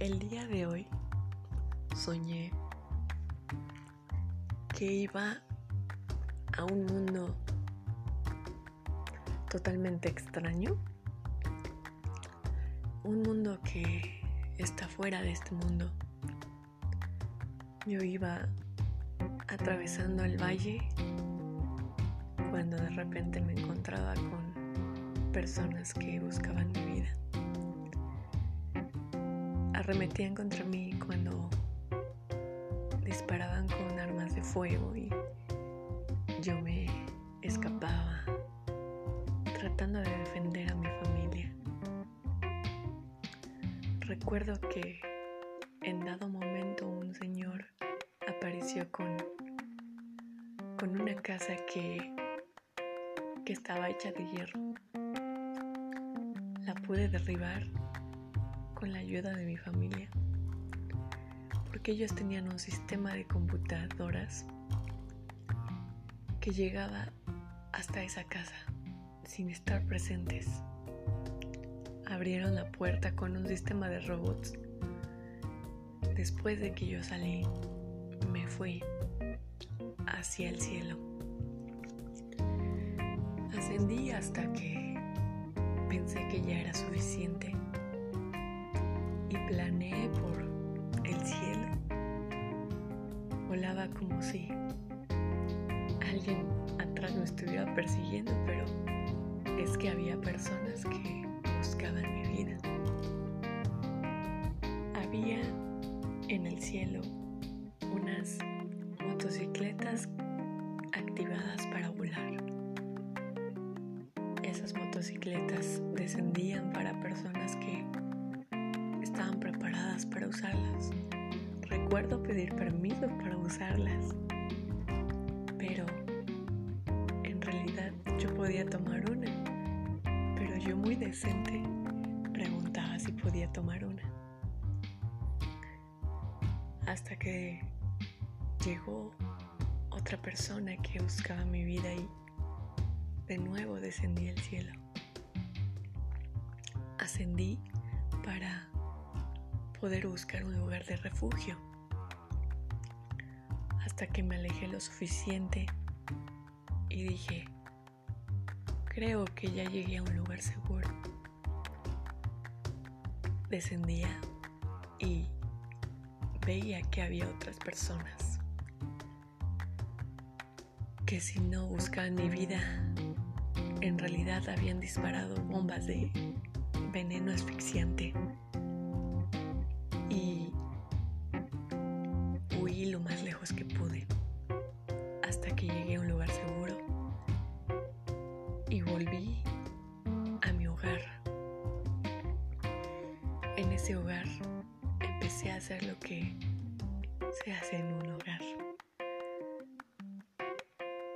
El día de hoy soñé que iba a un mundo totalmente extraño, un mundo que está fuera de este mundo. Yo iba atravesando el valle cuando de repente me encontraba con personas que buscaban mi vida arremetían contra mí cuando disparaban con armas de fuego y yo me escapaba tratando de defender a mi familia. Recuerdo que en dado momento un señor apareció con, con una casa que, que estaba hecha de hierro. La pude derribar con la ayuda de mi familia, porque ellos tenían un sistema de computadoras que llegaba hasta esa casa sin estar presentes. Abrieron la puerta con un sistema de robots. Después de que yo salí, me fui hacia el cielo. Ascendí hasta que pensé que ya era suficiente planeé por el cielo. Volaba como si alguien atrás me estuviera persiguiendo, pero es que había personas que buscaban mi vida. Había en el cielo unas motocicletas activadas para volar. Esas motocicletas descendían para personas que para usarlas. Recuerdo pedir permiso para usarlas, pero en realidad yo podía tomar una, pero yo muy decente preguntaba si podía tomar una. Hasta que llegó otra persona que buscaba mi vida y de nuevo descendí al cielo. Ascendí para poder buscar un lugar de refugio. Hasta que me alejé lo suficiente y dije, creo que ya llegué a un lugar seguro. Descendía y veía que había otras personas que si no buscaban mi vida, en realidad habían disparado bombas de veneno asfixiante y volví a mi hogar. En ese hogar empecé a hacer lo que se hace en un hogar.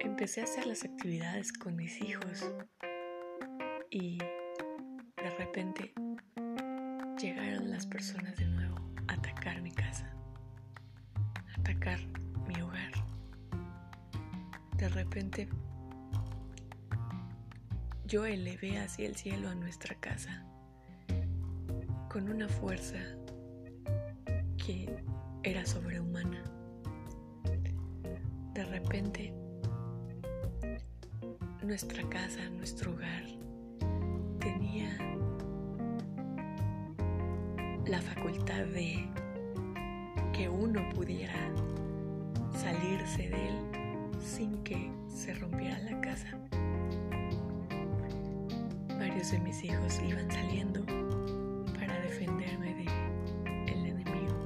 Empecé a hacer las actividades con mis hijos y de repente llegaron las personas de nuevo a atacar mi casa, a atacar mi hogar. De repente yo elevé hacia el cielo a nuestra casa con una fuerza que era sobrehumana. De repente, nuestra casa, nuestro hogar, tenía la facultad de que uno pudiera salirse de él sin que se rompiera la casa. Varios de mis hijos iban saliendo para defenderme de el enemigo.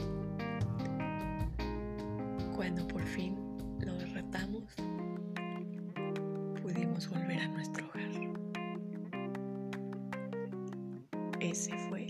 Cuando por fin lo derrotamos, pudimos volver a nuestro hogar. Ese fue